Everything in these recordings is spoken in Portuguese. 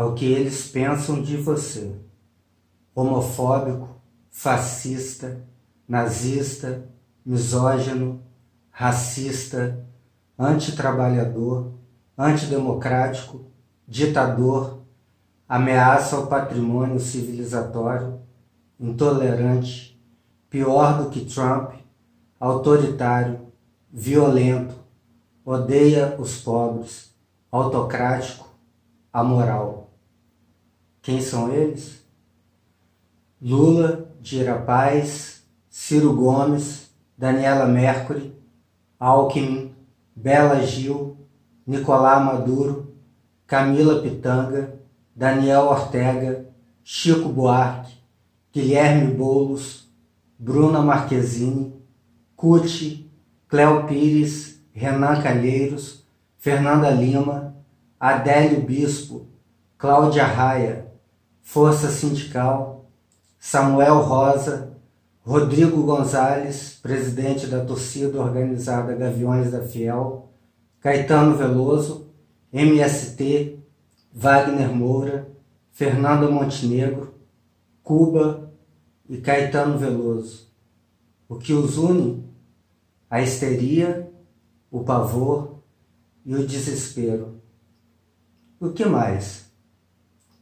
é o que eles pensam de você. Homofóbico, fascista, nazista, misógino, racista, antitrabalhador, antidemocrático, ditador, ameaça ao patrimônio civilizatório, intolerante, pior do que Trump, autoritário, violento, odeia os pobres, autocrático, amoral. Quem são eles? Lula, Dira Paz, Ciro Gomes, Daniela Mercury, Alckmin, Bela Gil, Nicolás Maduro, Camila Pitanga, Daniel Ortega, Chico Buarque, Guilherme Boulos, Bruna Marquezine, Cuti, Cléo Pires, Renan Calheiros, Fernanda Lima, Adélio Bispo, Cláudia Raia, Força Sindical, Samuel Rosa, Rodrigo Gonzalez, presidente da torcida organizada Gaviões da Fiel, Caetano Veloso, MST, Wagner Moura, Fernando Montenegro, Cuba e Caetano Veloso. O que os une? A histeria, o pavor e o desespero. O que mais?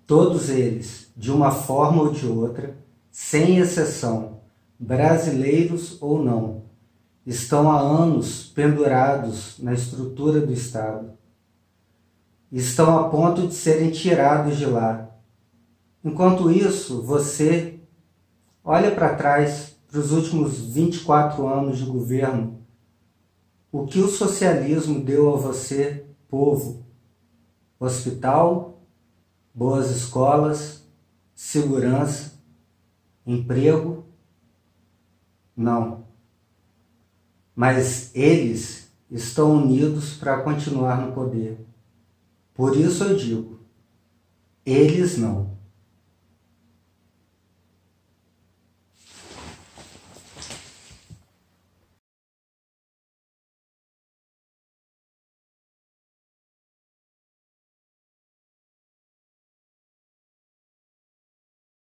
Todos eles, de uma forma ou de outra, sem exceção, brasileiros ou não, estão há anos pendurados na estrutura do Estado. Estão a ponto de serem tirados de lá. Enquanto isso, você olha para trás para os últimos 24 anos de governo. O que o socialismo deu a você, povo? Hospital, boas escolas, segurança, emprego? Não mas eles estão unidos para continuar no poder. Por isso eu digo: eles não.